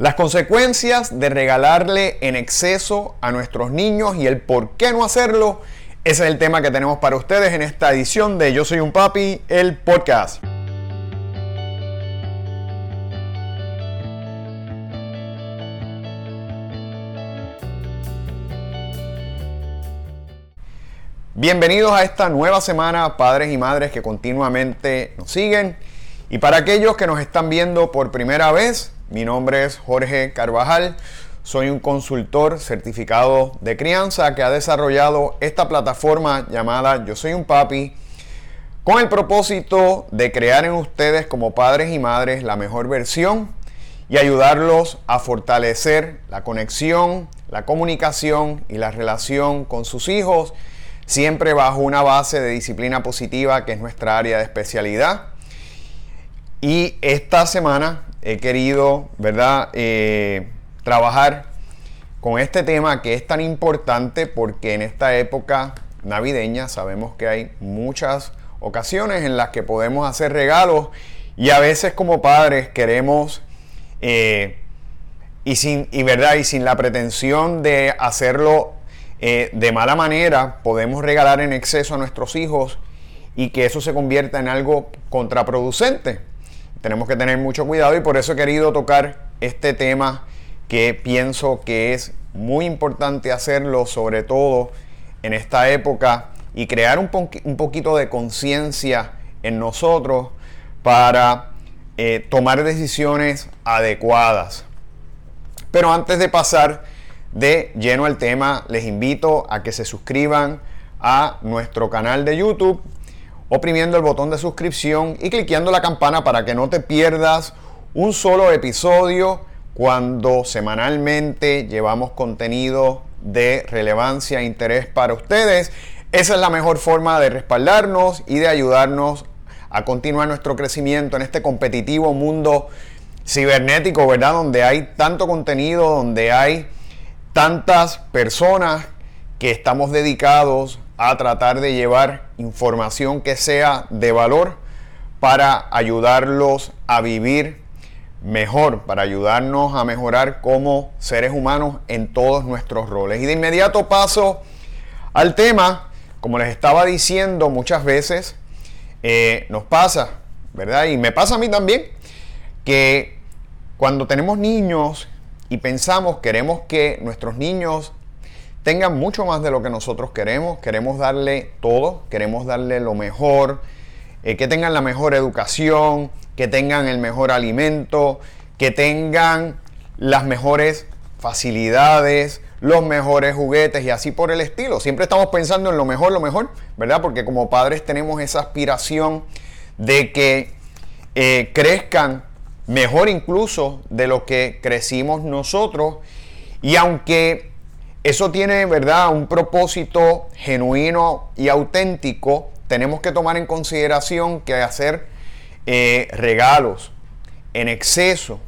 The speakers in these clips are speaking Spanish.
Las consecuencias de regalarle en exceso a nuestros niños y el por qué no hacerlo, ese es el tema que tenemos para ustedes en esta edición de Yo Soy un Papi, el podcast. Bienvenidos a esta nueva semana, padres y madres que continuamente nos siguen. Y para aquellos que nos están viendo por primera vez, mi nombre es Jorge Carvajal. Soy un consultor certificado de crianza que ha desarrollado esta plataforma llamada Yo Soy un Papi con el propósito de crear en ustedes como padres y madres la mejor versión y ayudarlos a fortalecer la conexión, la comunicación y la relación con sus hijos, siempre bajo una base de disciplina positiva que es nuestra área de especialidad. Y esta semana he querido, ¿verdad?, eh, trabajar con este tema que es tan importante porque en esta época navideña sabemos que hay muchas ocasiones en las que podemos hacer regalos y a veces como padres queremos eh, y sin y verdad y sin la pretensión de hacerlo eh, de mala manera podemos regalar en exceso a nuestros hijos y que eso se convierta en algo contraproducente tenemos que tener mucho cuidado y por eso he querido tocar este tema que pienso que es muy importante hacerlo, sobre todo en esta época, y crear un, poquito de conciencia en nosotros para eh, tomar decisiones adecuadas. Pero antes de pasar de lleno al tema, les invito a que se suscriban a nuestro canal de YouTube oprimiendo el botón de suscripción y cliqueando la campana para que no te pierdas un solo episodio cuando semanalmente llevamos contenido de relevancia e interés para ustedes. Esa es la mejor forma de respaldarnos y de ayudarnos a continuar nuestro crecimiento en este competitivo mundo cibernético, ¿verdad? Donde hay tanto contenido, donde hay tantas personas que estamos dedicados a tratar de llevar información que sea de valor para ayudarlos a vivir mejor, para ayudarnos a mejorar como seres humanos en todos nuestros roles. Y de inmediato paso al tema, como les estaba diciendo muchas veces, eh, nos pasa, ¿verdad? Y me pasa a mí también, que cuando tenemos niños y pensamos, queremos que nuestros niños tengan mucho más de lo que nosotros queremos. Queremos darle todo, queremos darle lo mejor, eh, que tengan la mejor educación, que tengan el mejor alimento, que tengan las mejores facilidades, los mejores juguetes y así por el estilo. Siempre estamos pensando en lo mejor, lo mejor, ¿verdad? Porque como padres tenemos esa aspiración de que eh, crezcan mejor incluso de lo que crecimos nosotros. Y aunque eso tiene, ¿verdad?, un propósito genuino y auténtico. Tenemos que tomar en consideración que hacer eh, regalos en exceso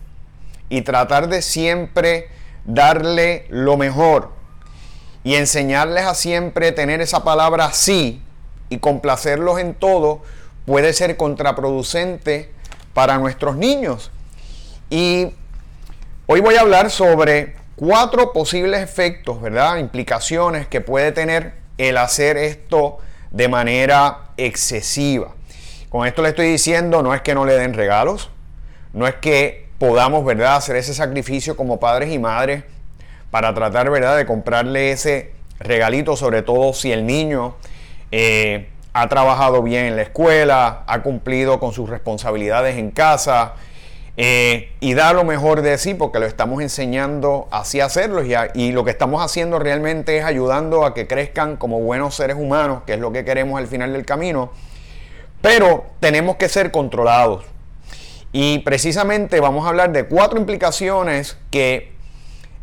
y tratar de siempre darle lo mejor y enseñarles a siempre tener esa palabra sí y complacerlos en todo puede ser contraproducente para nuestros niños. Y hoy voy a hablar sobre cuatro posibles efectos, ¿verdad? Implicaciones que puede tener el hacer esto de manera excesiva. Con esto le estoy diciendo, no es que no le den regalos, no es que podamos, ¿verdad?, hacer ese sacrificio como padres y madres para tratar, ¿verdad?, de comprarle ese regalito, sobre todo si el niño eh, ha trabajado bien en la escuela, ha cumplido con sus responsabilidades en casa, eh, y da lo mejor de sí porque lo estamos enseñando así a hacerlo y, y, lo que estamos haciendo realmente es ayudando a que crezcan como buenos seres humanos, que es lo que queremos al final del camino, pero tenemos que ser controlados. Y precisamente vamos a hablar de cuatro implicaciones que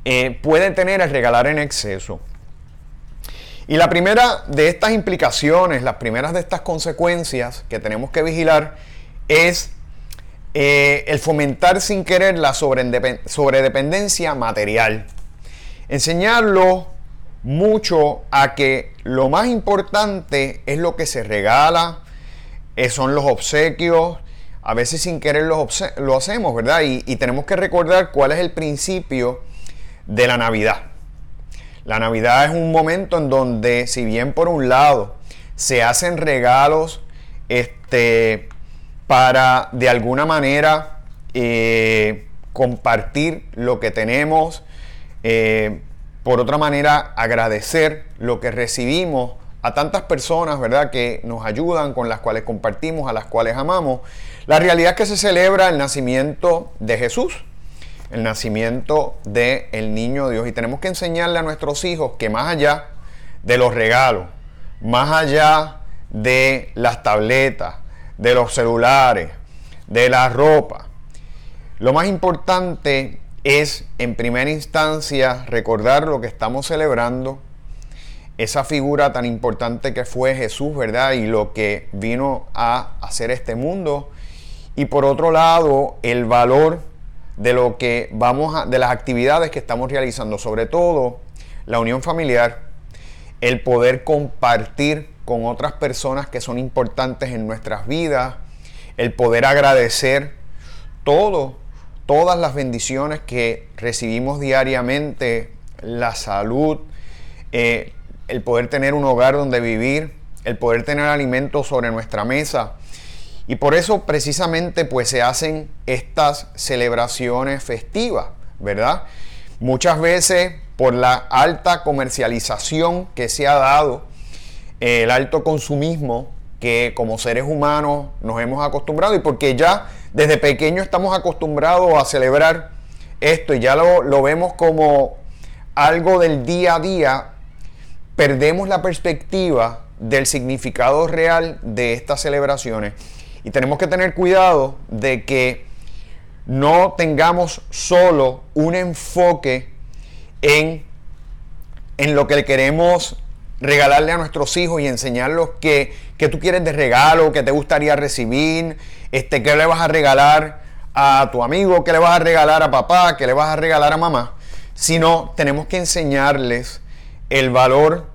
eh, pueden tener el regalar en exceso. Y la primera de estas implicaciones, las primeras de estas consecuencias que tenemos que vigilar es eh, el fomentar sin querer la sobredependencia material. Enseñarlo mucho a que lo más importante es lo que se regala, eh, son los obsequios, a veces sin querer lo, hacemos, ¿verdad? Y, y tenemos que recordar cuál es el principio de la Navidad. La Navidad es un momento en donde, si bien por un lado se hacen regalos este, para de alguna manera eh, compartir lo que tenemos, eh, por otra manera agradecer lo que recibimos a tantas personas, ¿verdad?, que nos ayudan, con las cuales compartimos, a las cuales amamos. La realidad es que se celebra el nacimiento de Jesús, el nacimiento del el niño Dios. Y tenemos que enseñarle a nuestros hijos que más allá de los regalos, más allá de las tabletas, de los celulares, de la ropa, lo más importante es en primera instancia recordar lo que estamos celebrando, esa figura tan importante que fue Jesús, ¿verdad? Y lo que vino a hacer este mundo. Y por otro lado, el valor de lo que vamos a, de las actividades que estamos realizando, sobre todo la unión familiar, el poder compartir con otras personas que son importantes en nuestras vidas, el poder agradecer todo, todas las bendiciones que recibimos diariamente, la salud, eh, el poder tener un hogar donde vivir, el poder tener alimentos sobre nuestra mesa, y por eso precisamente pues se hacen estas celebraciones festivas, ¿verdad? Muchas veces por la alta comercialización que se ha dado, el alto consumismo que como seres humanos nos hemos acostumbrado y porque ya desde pequeño estamos acostumbrados a celebrar esto y ya lo, lo vemos como algo del día a día, perdemos la perspectiva del significado real de estas celebraciones. Y tenemos que tener cuidado de que no tengamos solo un enfoque en, en lo que queremos regalarle a nuestros hijos y enseñarlos que, tú quieres de regalo, que te gustaría recibir, este, qué le vas a regalar a tu amigo, qué le vas a regalar a papá, qué le vas a regalar a mamá, sino tenemos que enseñarles el valor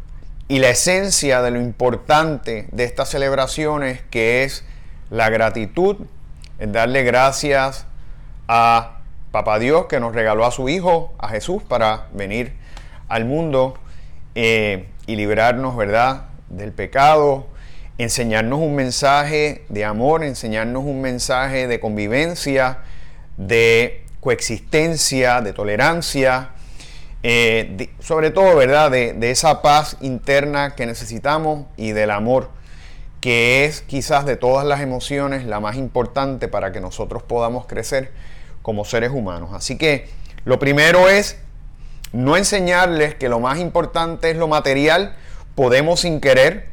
y la esencia de lo importante de estas celebraciones que es la gratitud, es darle gracias a Papá Dios que nos regaló a su Hijo, a Jesús, para venir al mundo. Eh, y librarnos, ¿verdad?, del pecado, enseñarnos un mensaje de amor, enseñarnos un mensaje de convivencia, de coexistencia, de tolerancia, eh, sobre todo, ¿verdad?, de, de esa paz interna que necesitamos y del amor que es quizás de todas las emociones la más importante para que nosotros podamos crecer como seres humanos. Así que lo primero es no enseñarles que lo más importante es lo material. Podemos sin querer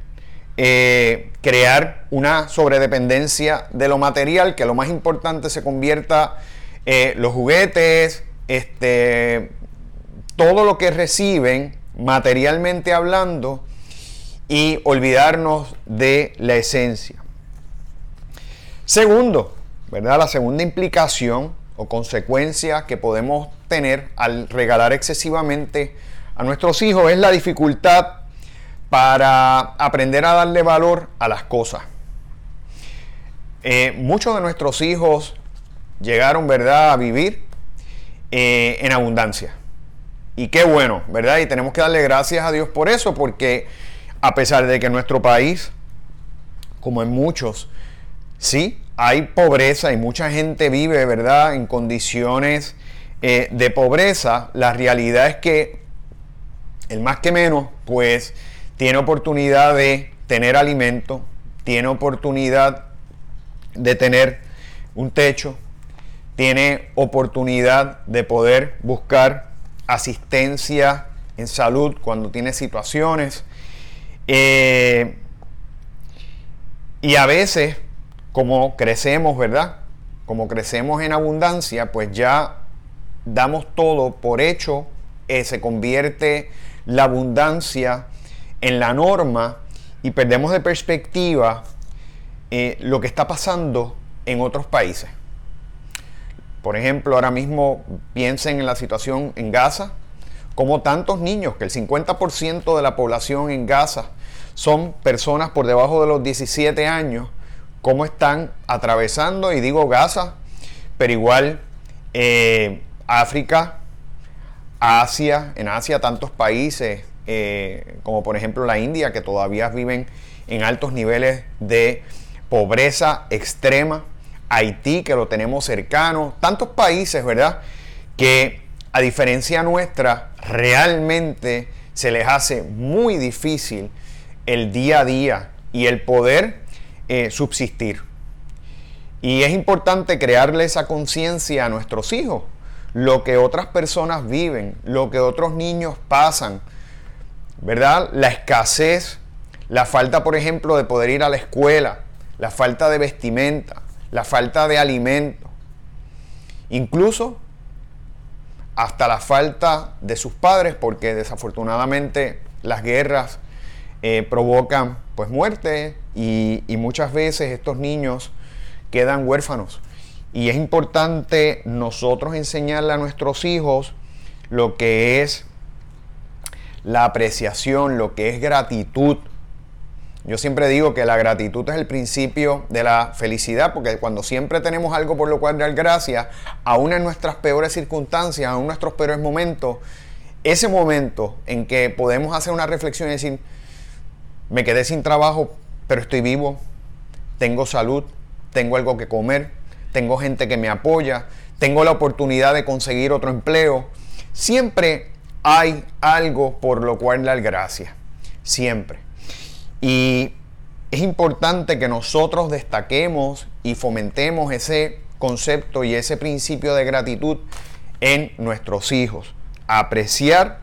eh, crear una sobredependencia de lo material, que lo más importante se convierta eh, los juguetes, este, todo lo que reciben materialmente hablando y olvidarnos de la esencia. Segundo, ¿verdad? La segunda implicación o consecuencia que podemos tener al regalar excesivamente a nuestros hijos es la dificultad para aprender a darle valor a las cosas. Eh, muchos de nuestros hijos llegaron, ¿verdad?, a vivir eh, en abundancia. Y qué bueno, ¿verdad? Y tenemos que darle gracias a Dios por eso, porque a pesar de que en nuestro país, como en muchos, sí, hay pobreza y mucha gente vive, ¿verdad?, en condiciones eh, de pobreza, la realidad es que el más que menos, pues, tiene oportunidad de tener alimento, tiene oportunidad de tener un techo, tiene oportunidad de poder buscar asistencia en salud cuando tiene situaciones. Eh, y a veces, como crecemos, ¿verdad? Como crecemos en abundancia, pues ya damos todo por hecho, eh, se convierte la abundancia en la norma y perdemos de perspectiva eh, lo que está pasando en otros países. Por ejemplo, ahora mismo piensen en la situación en Gaza, como tantos niños, que el 50% de la población en Gaza son personas por debajo de los 17 años, cómo están atravesando, y digo Gaza, pero igual eh, África, Asia, en Asia tantos países eh, como por ejemplo la India que todavía viven en altos niveles de pobreza extrema, Haití que lo tenemos cercano, tantos países, ¿verdad? Que a diferencia nuestra realmente se les hace muy difícil el día a día y el poder eh, subsistir. Y es importante crearle esa conciencia a nuestros hijos, lo que otras personas viven, lo que otros niños pasan, ¿verdad? La escasez, la falta, por ejemplo, de poder ir a la escuela, la falta de vestimenta, la falta de alimento, incluso hasta la falta de sus padres, porque desafortunadamente las guerras eh, provocan pues muerte y, y muchas veces estos niños quedan huérfanos. Y es importante nosotros enseñarle a nuestros hijos lo que es la apreciación, lo que es gratitud. Yo siempre digo que la gratitud es el principio de la felicidad, porque cuando siempre tenemos algo por lo cual dar gracias, aún en nuestras peores circunstancias, aún en nuestros peores momentos, ese momento en que podemos hacer una reflexión y decir, me quedé sin trabajo, pero estoy vivo, tengo salud, tengo algo que comer, tengo gente que me apoya, tengo la oportunidad de conseguir otro empleo. Siempre hay algo por lo cual dar gracias. Siempre. Y es importante que nosotros destaquemos y fomentemos ese concepto y ese principio de gratitud en nuestros hijos. Apreciar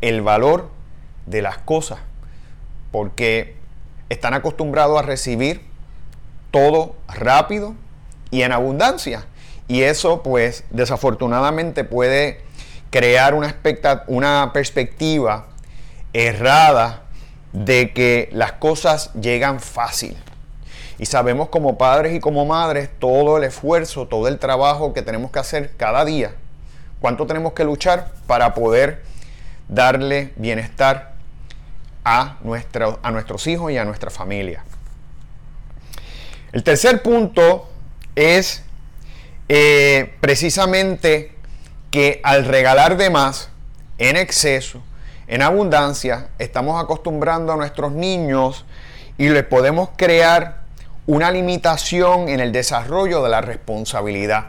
el valor de las cosas. Porque están acostumbrados a recibir todo rápido y en abundancia. Y eso pues desafortunadamente puede crear una, una perspectiva errada de que las cosas llegan fácil. Y sabemos como padres y como madres todo el esfuerzo, todo el trabajo que tenemos que hacer cada día. Cuánto tenemos que luchar para poder darle bienestar a, a nuestros hijos y a nuestra familia. El tercer punto es eh, precisamente que al regalar de más, en exceso, en abundancia, estamos acostumbrando a nuestros niños y les podemos crear una limitación en el desarrollo de la responsabilidad.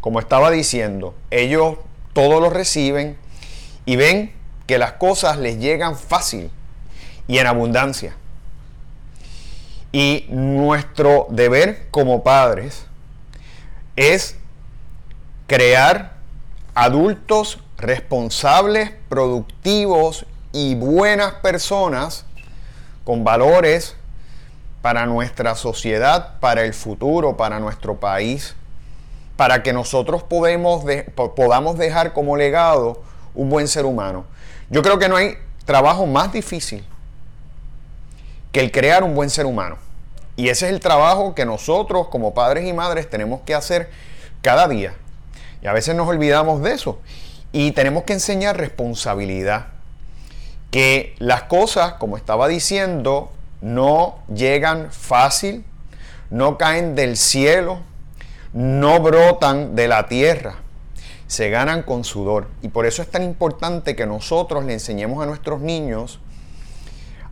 Como estaba diciendo, ellos todo lo reciben y ven que las cosas les llegan fácil y en abundancia. Y nuestro deber como padres es crear adultos responsables, productivos y buenas personas con valores para nuestra sociedad, para el futuro, para nuestro país, para que nosotros podamos dejar como legado un buen ser humano. Yo creo que no hay trabajo más difícil que el crear un buen ser humano. Y ese es el trabajo que nosotros como padres y madres tenemos que hacer cada día. Y a veces nos olvidamos de eso. Y tenemos que enseñar responsabilidad. Que las cosas, como estaba diciendo, no llegan fácil, no caen del cielo, no brotan de la tierra, se ganan con sudor. Y por eso es tan importante que nosotros le enseñemos a nuestros niños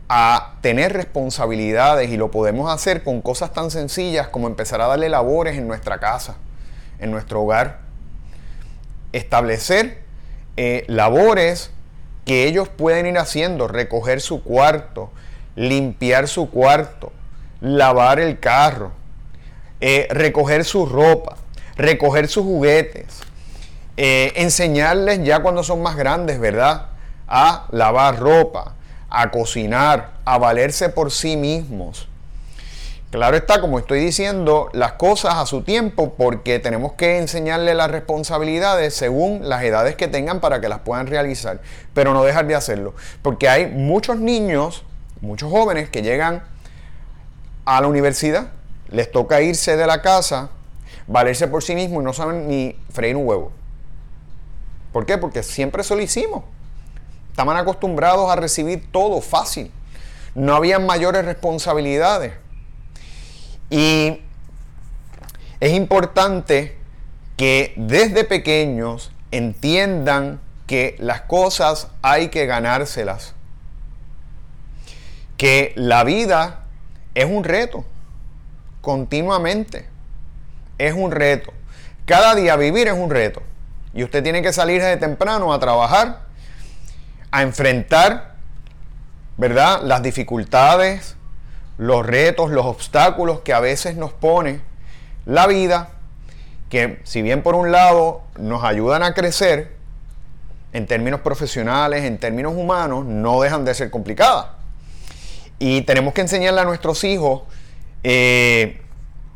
a tener responsabilidades y lo podemos hacer con cosas tan sencillas como empezar a darle labores en nuestra casa, en nuestro hogar. Establecer eh, labores que ellos pueden ir haciendo, recoger su cuarto, limpiar su cuarto, lavar el carro, eh, recoger su ropa, recoger sus juguetes, eh, enseñarles ya cuando son más grandes, ¿verdad? A lavar ropa, a cocinar, a valerse por sí mismos. Claro está, como estoy diciendo, las cosas a su tiempo porque tenemos que enseñarle las responsabilidades según las edades que tengan para que las puedan realizar, pero no dejar de hacerlo, porque hay muchos niños, muchos jóvenes que llegan a la universidad, les toca irse de la casa, valerse por sí mismos y no saben ni freír un huevo. ¿Por qué? Porque siempre eso lo hicimos. Estaban acostumbrados a recibir todo fácil. No habían mayores responsabilidades. Y es importante que desde pequeños entiendan que las cosas hay que ganárselas. Que la vida es un reto, continuamente. Es un reto. Cada día vivir es un reto. Y usted tiene que salir desde temprano a trabajar, a enfrentar, ¿verdad? Las dificultades, los retos, los obstáculos que a veces nos pone la vida, que si bien por un lado nos ayudan a crecer, en términos profesionales, en términos humanos, no dejan de ser complicadas. Y tenemos que enseñarle a nuestros hijos eh,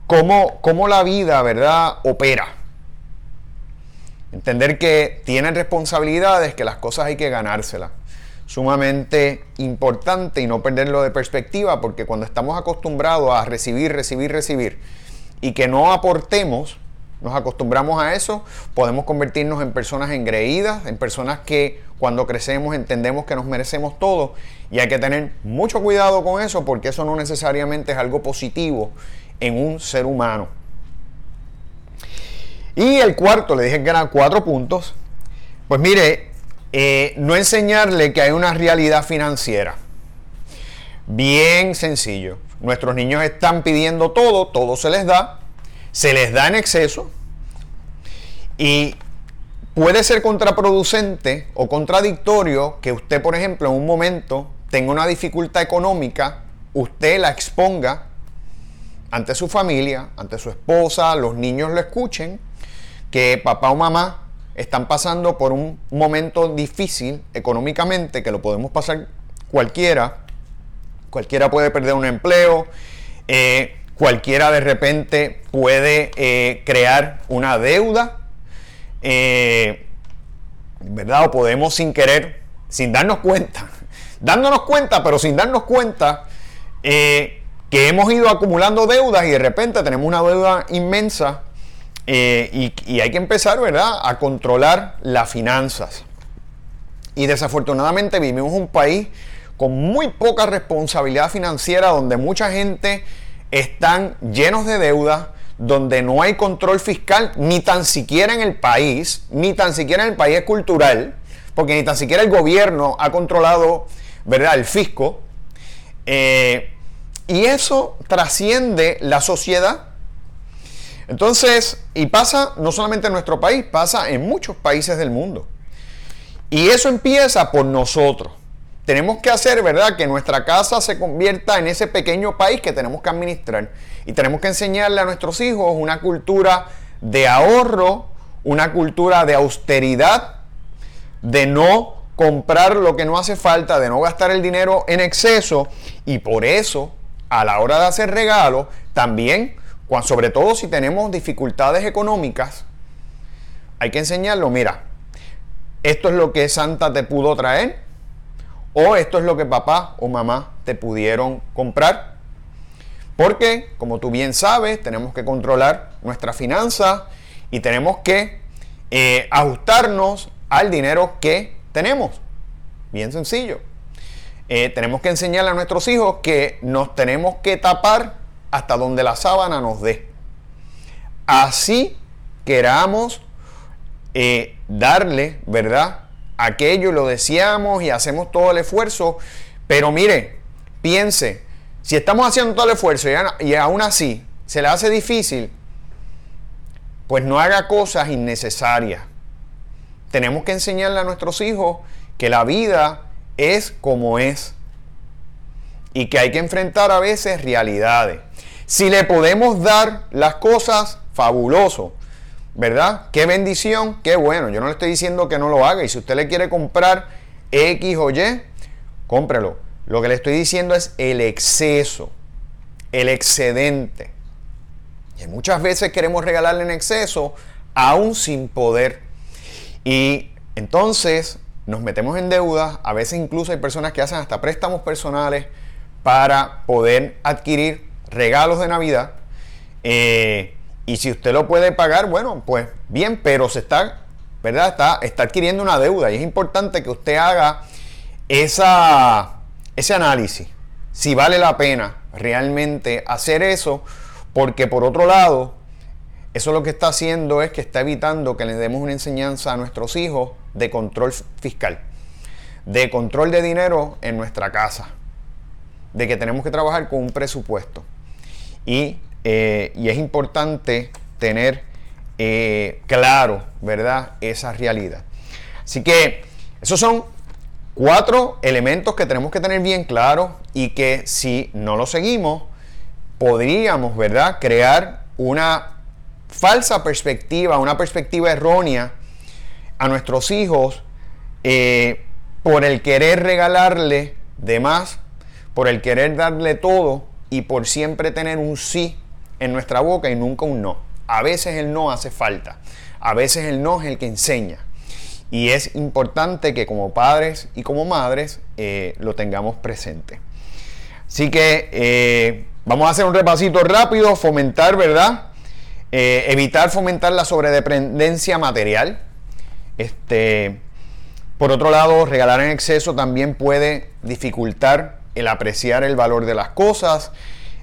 cómo, cómo la vida, ¿verdad?, opera. Entender que tienen responsabilidades, que las cosas hay que ganárselas. Sumamente importante y no perderlo de perspectiva, porque cuando estamos acostumbrados a recibir, recibir, recibir, y que no aportemos, nos acostumbramos a eso, podemos convertirnos en personas engreídas, en personas que cuando crecemos entendemos que nos merecemos todo y hay que tener mucho cuidado con eso porque eso no necesariamente es algo positivo en un ser humano. Y el cuarto, le dije que eran cuatro puntos, pues mire, eh, no enseñarle que hay una realidad financiera. Bien sencillo. Nuestros niños están pidiendo todo, todo se les da, se les da en exceso y puede ser contraproducente o contradictorio que usted, por ejemplo, en un momento tenga una dificultad económica, usted la exponga ante su familia, ante su esposa, los niños lo escuchen, que papá o mamá están pasando por un momento difícil económicamente, que lo podemos pasar cualquiera, cualquiera puede perder un empleo, eh, Cualquiera de repente puede eh, crear una deuda, eh, ¿verdad? O podemos sin querer, sin darnos cuenta, dándonos cuenta, pero sin darnos cuenta, que hemos ido acumulando deudas y de repente tenemos una deuda inmensa y, y, hay que empezar, ¿verdad?, a controlar las finanzas. Y desafortunadamente vivimos un país con muy poca responsabilidad financiera donde mucha gente están llenos de deuda, donde no hay control fiscal, ni tan siquiera en el país, ni tan siquiera en el país cultural, porque ni tan siquiera el gobierno ha controlado, ¿verdad?, el fisco. Eh, y eso trasciende la sociedad. Entonces, y pasa no solamente en nuestro país, pasa en muchos países del mundo. Y eso empieza por nosotros. Tenemos que hacer, ¿verdad?, que nuestra casa se convierta en ese pequeño país que tenemos que administrar. Y tenemos que enseñarle a nuestros hijos una cultura de ahorro, una cultura de austeridad, de no comprar lo que no hace falta, de no gastar el dinero en exceso. Y por eso, a la hora de hacer regalos, también, sobre todo si tenemos dificultades económicas, hay que enseñarlo, mira, esto es lo que Santa te pudo traer, o esto es lo que papá o mamá te pudieron comprar. Porque, como tú bien sabes, tenemos que controlar nuestra finanza y tenemos que eh, ajustarnos al dinero que tenemos. Bien sencillo. Eh, tenemos que enseñarle a nuestros hijos que nos tenemos que tapar hasta donde la sábana nos dé. Así queramos eh, darle, ¿verdad? aquello lo deseamos y hacemos todo el esfuerzo, pero mire, piense, si estamos haciendo todo el esfuerzo y, aún así se le hace difícil, pues no haga cosas innecesarias. Tenemos que enseñarle a nuestros hijos que la vida es como es y que hay que enfrentar a veces realidades. Si le podemos dar las cosas, fabuloso. ¿Verdad? Qué bendición, qué bueno. Yo no le estoy diciendo que no lo haga. Y si usted le quiere comprar X o Y, cómprelo. Lo que le estoy diciendo es el exceso, el excedente. Y muchas veces queremos regalarle en exceso, aún sin poder. Y entonces nos metemos en deuda. A veces incluso hay personas que hacen hasta préstamos personales para poder adquirir regalos de Navidad. Eh, y si usted lo puede pagar, bueno, pues bien, pero se está, ¿verdad? Está, está adquiriendo una deuda y es importante que usted haga esa, ese análisis. Si vale la pena realmente hacer eso, porque por otro lado, eso lo que está haciendo es que está evitando que le demos una enseñanza a nuestros hijos de control fiscal, de control de dinero en nuestra casa, de que tenemos que trabajar con un presupuesto. Y, eh, es importante tener eh, claro, ¿verdad?, esa realidad. Así que esos son cuatro elementos que tenemos que tener bien claros y que si no los seguimos, podríamos, ¿verdad?, crear una falsa perspectiva, una perspectiva errónea a nuestros hijos eh, por el querer regalarle de más, por el querer darle todo y por siempre tener un sí en nuestra boca y nunca un no. A veces el no hace falta, a veces el no es el que enseña. Y es importante que como padres y como madres eh, lo tengamos presente. Así que eh, vamos a hacer un repasito rápido, fomentar, ¿verdad? Eh, evitar fomentar la sobredependencia material. Este, por otro lado, regalar en exceso también puede dificultar el apreciar el valor de las cosas,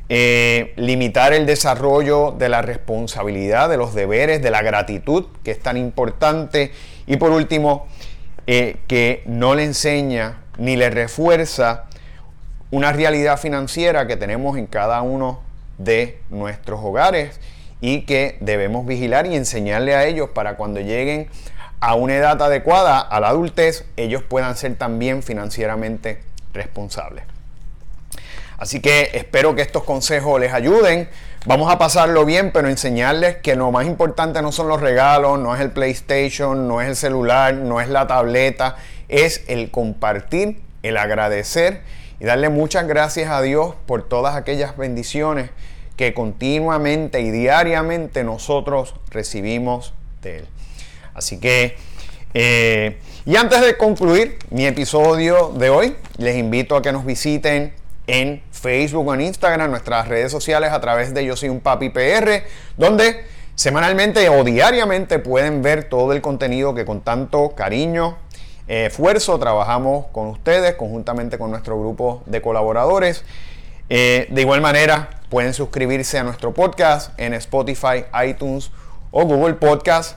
eh, limitar el desarrollo de la responsabilidad, de los deberes, de la gratitud, que es tan importante. Y por último, eh, que no le enseña ni le refuerza una realidad financiera que tenemos en cada uno de nuestros hogares y que debemos vigilar y enseñarle a ellos para cuando lleguen a una edad adecuada, a la adultez, ellos puedan ser también financieramente responsables. Así que espero que estos consejos les ayuden. Vamos a pasarlo bien, pero enseñarles que lo más importante no son los regalos, no es el PlayStation, no es el celular, no es la tableta, es el compartir, el agradecer y darle muchas gracias a Dios por todas aquellas bendiciones que continuamente y diariamente nosotros recibimos de Él. Así que, eh, y antes de concluir mi episodio de hoy, les invito a que nos visiten en Facebook o en Instagram, nuestras redes sociales a través de Yo Soy un Papi PR, donde semanalmente o diariamente pueden ver todo el contenido que con tanto cariño, eh, esfuerzo trabajamos con ustedes, conjuntamente con nuestro grupo de colaboradores. Eh, de igual manera, pueden suscribirse a nuestro podcast en Spotify, iTunes o Google Podcast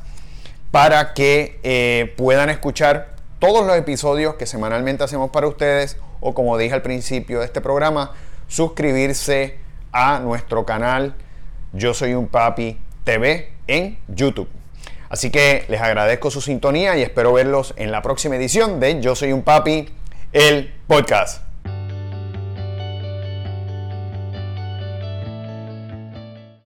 para que eh, puedan escuchar todos los episodios que semanalmente hacemos para ustedes o como dije al principio de este programa, suscribirse a nuestro canal Yo Soy un Papi TV en YouTube. Así que les agradezco su sintonía y espero verlos en la próxima edición de Yo Soy un Papi, el podcast.